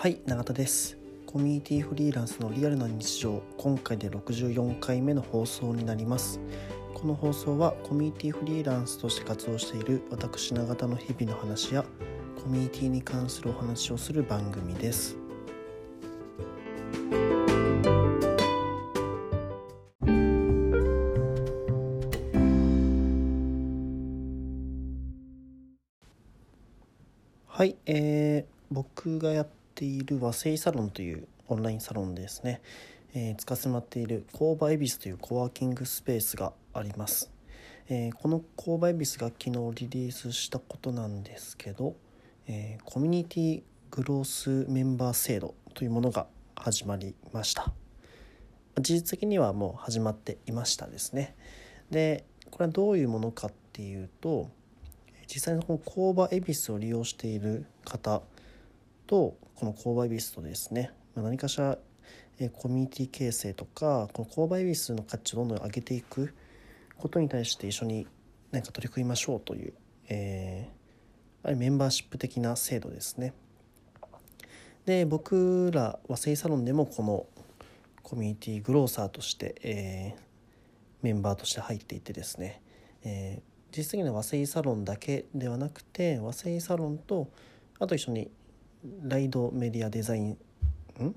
はい永田です。コミュニティフリーランスのリアルな日常。今回で64回目の放送になります。この放送はコミュニティフリーランスとして活動している私永田の日々の話やコミュニティに関するお話をする番組です。はい、えー、僕がやってている和製サロンというオンラインサロンですね、えー、使わせてもらっている工場恵比寿というコワーキングスペースがあります、えー、この工場恵比寿が昨日リリースしたことなんですけど、えー、コミュニティグロースメンバー制度というものが始まりました。事実的にはもう始まっていましたですね。でこれはどういうものかっていうと実際のこの工場恵比寿を利用している方とこの工場恵比寿とですね何かしらコミュニティ形成とかこの工場恵比寿の価値をどんどん上げていくことに対して一緒に何か取り組みましょうという、えー、メンバーシップ的な制度ですね。で僕ら和製サロンでもこのコミュニティグローサーとして、えー、メンバーとして入っていてですね、え実際には和製サロンだけではなくて和製サロンとあと一緒にライドメディアデザインん？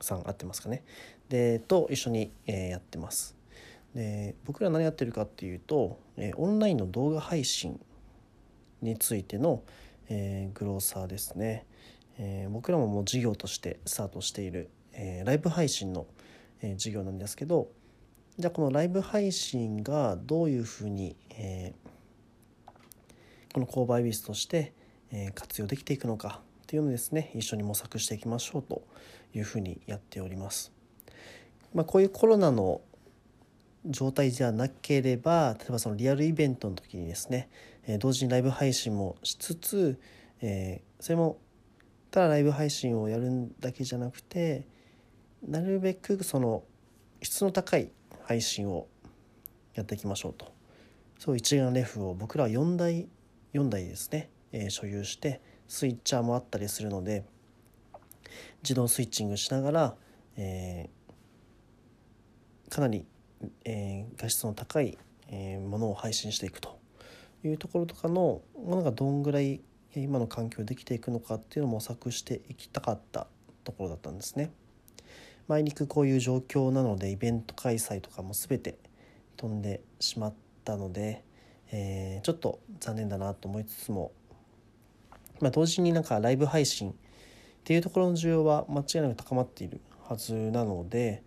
さん合ってますかね？でと一緒に、えー、やってます。で僕ら何やってるかっていうと、えー、オンラインの動画配信についての、えー、グローサーですね、えー、僕らももう事業としてスタートしている、え、ライブ配信の、えー、事業なんですけどじゃあこのライブ配信がどういうふうに、え、この購買ビスとして、え、活用できていくのかっていうのですね一緒に模索していきましょうというふうにやっております。まあ、こういうコロナの状態じゃなければ例えばそのリアルイベントの時にですね、え、同時にライブ配信もしつつ、えー、それもただライブ配信をやるだけじゃなくてなるべくその質の高い配信をやっていきましょうとそう一眼レフを僕らは4台4台ですね、えー、所有してスイッチャーもあったりするので自動スイッチングしながら、えー、かなり、えー、画質の高い、えー、ものを配信していくというところとかのものがどんぐらい今の環境できていくのかっていうのを模索していきたかったところだったんですね。あいにくこういう状況なのでイベント開催とかも全て飛んでしまったので、えー、ちょっと残念だなと思いつつも、まあ、同時になんかライブ配信っていうところの需要は間違いなく高まっているはずなので、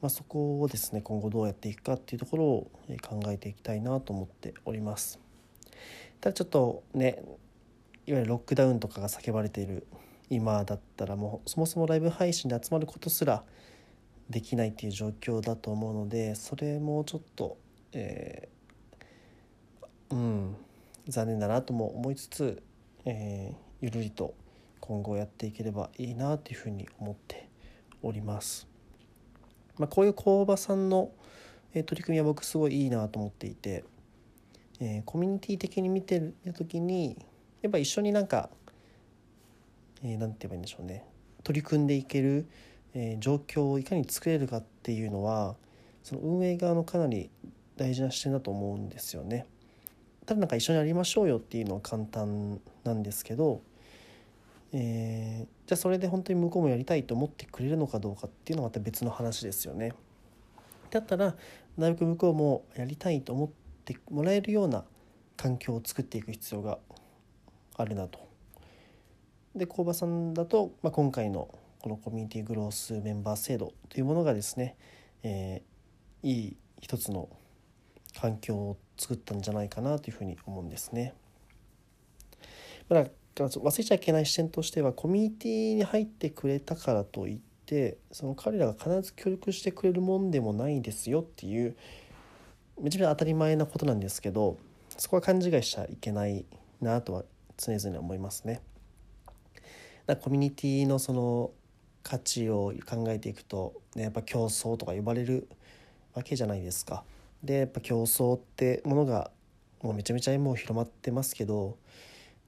まあ、そこをですね今後どうやっていくかっていうところを考えていきたいなと思っております。ただちょっとねいわゆるロックダウンとかが叫ばれている今だったらもうそもそもライブ配信で集まることすらできないっていう状況だと思うのでそれもちょっと、えー、うん残念だなとも思いつつ、えー、ゆるりと今後やっていければいいなというふうに思っております。まあ、こういう工場さんの、え、取り組みは僕すごいいいなと思っていて、え、コミュニティ的に見てる時にやっぱ一緒になんかえー、て言えばいいんでしょうね取り組んでいける、え、状況をいかに作れるかっていうのはその運営側のかなり大事な視点だと思うんですよね。ただなんか一緒にやりましょうよっていうのは簡単なんですけど、えー、じゃあそれで本当に向こうもやりたいと思ってくれるのかどうかっていうのはまた別の話ですよね。だったらなるべく向こうもやりたいと思ってもらえるような環境を作っていく必要があるなとで工場さんだと、まあ、今回のこのコミュニティグロースメンバー制度というものがですね、えー、いい一つの環境を作ったんじゃないかなというふうに思うんですね。だから忘れちゃいけない視点としてはコミュニティに入ってくれたからといってその彼らが必ず協力してくれるもんでもないですよっていうめちゃめちゃ当たり前なことなんですけどそこは勘違いしちゃいけないなとは常々思いますね。だコミュニティのその価値を考えていくと、ね、やっぱ競争とか呼ばれるわけじゃないですか。でやっぱ競争ってものがもうめちゃめちゃもう広まってますけど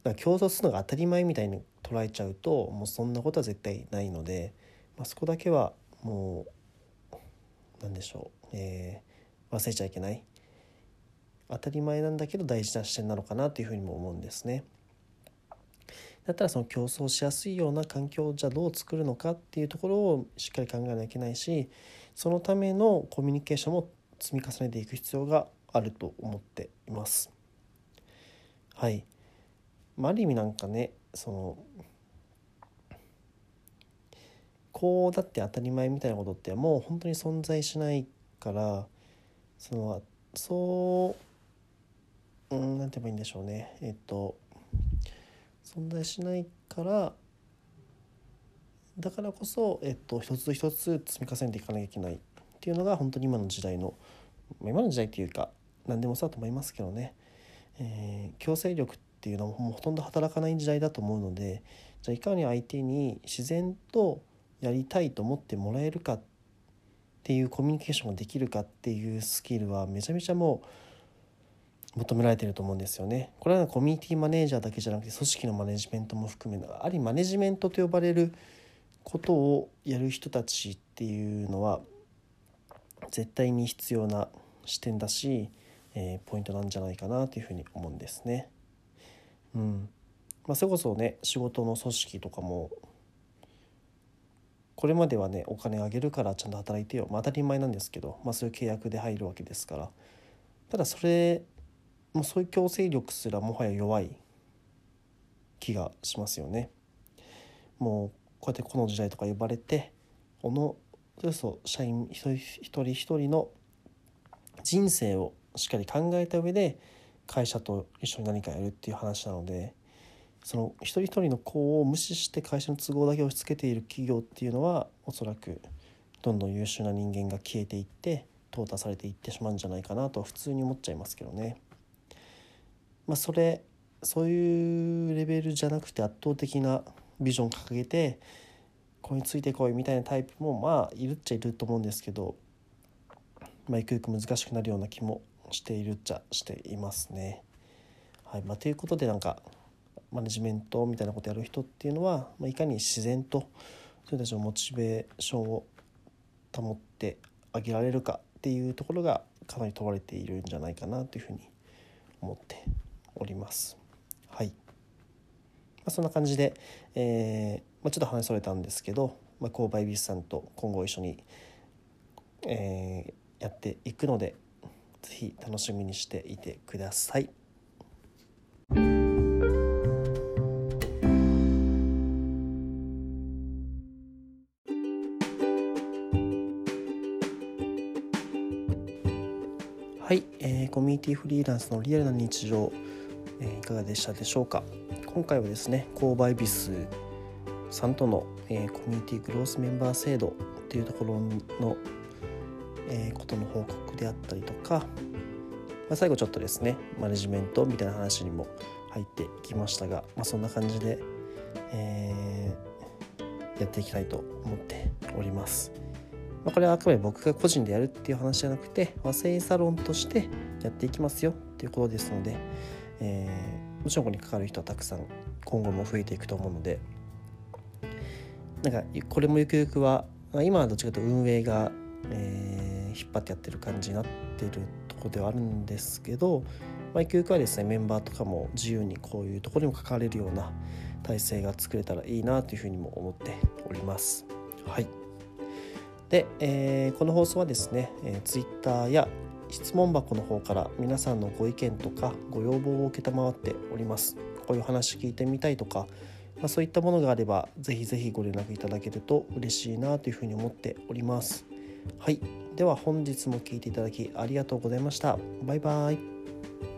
だから競争するのが当たり前みたいに捉えちゃうともうそんなことは絶対ないので、まあ、そこだけはもう何でしょう、えー、忘れちゃいけない当たり前なんだけど大事な視点なのかなというふうにも思うんですね。だったらその競争しやすいような環境をじゃあどう作るのかっていうところをしっかり考えなきゃいけないしそのためのコミュニケーションも積み重ねていく必要があると思っています。はい、まあ、ある意味なんかねそのこうだって当たり前みたいなことってもう本当に存在しないからそのそううんなんて言えばいいんでしょうね。えっと存在しないからだからこそ、えっと、一つ一つ積み重ねていかなきゃいけない。っていうのが本当に今の時代の今の時代っていうか何でもそうだと思いますけどね、えー、強制力っていうのももうほとんど働かない時代だと思うのでじゃあいかに相手に自然とやりたいと思ってもらえるかっていうコミュニケーションができるかっていうスキルはめちゃめちゃもう求められてると思うんですよね。これはコミュニティマネージャーだけじゃなくて組織のマネジメントも含めありマネジメントと呼ばれることをやる人たちっていうのは絶対に必要な視点だし、えー、ポイントなんじゃないかなというふうに思うんですね。うんまあ、それこそね仕事の組織とかもこれまではねお金あげるからちゃんと働いてよ、まあ、当たり前なんですけど、まあ、そういう契約で入るわけですからただそれもうそういう強制力すらもはや弱い気がしますよね。もうこうやってこの時代とか呼ばれてこのそれこそ社員一人一人の人生をしっかり考えた上で会社と一緒に何かやるっていう話なのでその一人一人の子を無視して会社の都合だけ押し付けている企業っていうのはおそらくどんどん優秀な人間が消えていって淘汰されていってしまうんじゃないかなと普通に思っちゃいますけどね。まあ、それそういうレベルじゃなくて圧倒的なビジョン掲げてこれについてこいみたいなタイプもまあいるっちゃいると思うんですけど、まあ、ゆくゆく難しくなるような気もしているっちゃしていますね。はいまあ、ということでなんかマネジメントみたいなことやる人っていうのは、まあ、いかに自然とそれたちのモチベーションを保ってあげられるかっていうところがかなり問われているんじゃないかなというふうに思っております。はい、まあ、そんな感じで、えー、まあ、ちょっと話それたんですけど、まあ、購買ビスさんと今後一緒に、えー、やっていくので是非楽しみにしていてください。はい、えー、コミュニティフリーランスのリアルな日常えー、いかがでしたでしょうか？今回はですね購買ビスさんとの、えー、コミュニティグロースメンバー制度っていうところの、えー、ことの報告であったりとか、まあ、最後ちょっとですねマネジメントみたいな話にも入ってきましたが、まあ、そんな感じで、えー、やっていきたいと思っております。まあ、これはあくまで僕が個人でやるっていう話じゃなくて和製サロンとしてやっていきますよっていうことですので、えー、もちろんここにかかる人はたくさん今後も増えていくと思うのでなんかこれもゆくゆくはま今はどっちかというと運営が、えー、引っ張ってやってる感じになってるとこではあるんですけど、まあ、ゆくゆくはですねメンバーとかも自由にこういうところにも関われるような体制が作れたらいいなというふうにも思っております。はいで、えー、この放送はですね、えー、Twitter や質問箱の方から皆さんのご意見とかご要望を承っております。こういう話聞いてみたいとか、まあ、そういったものがあればぜひぜひご連絡いただけると嬉しいなというふうに思っております。はい。では本日も聴いていただきありがとうございました。バイバイ。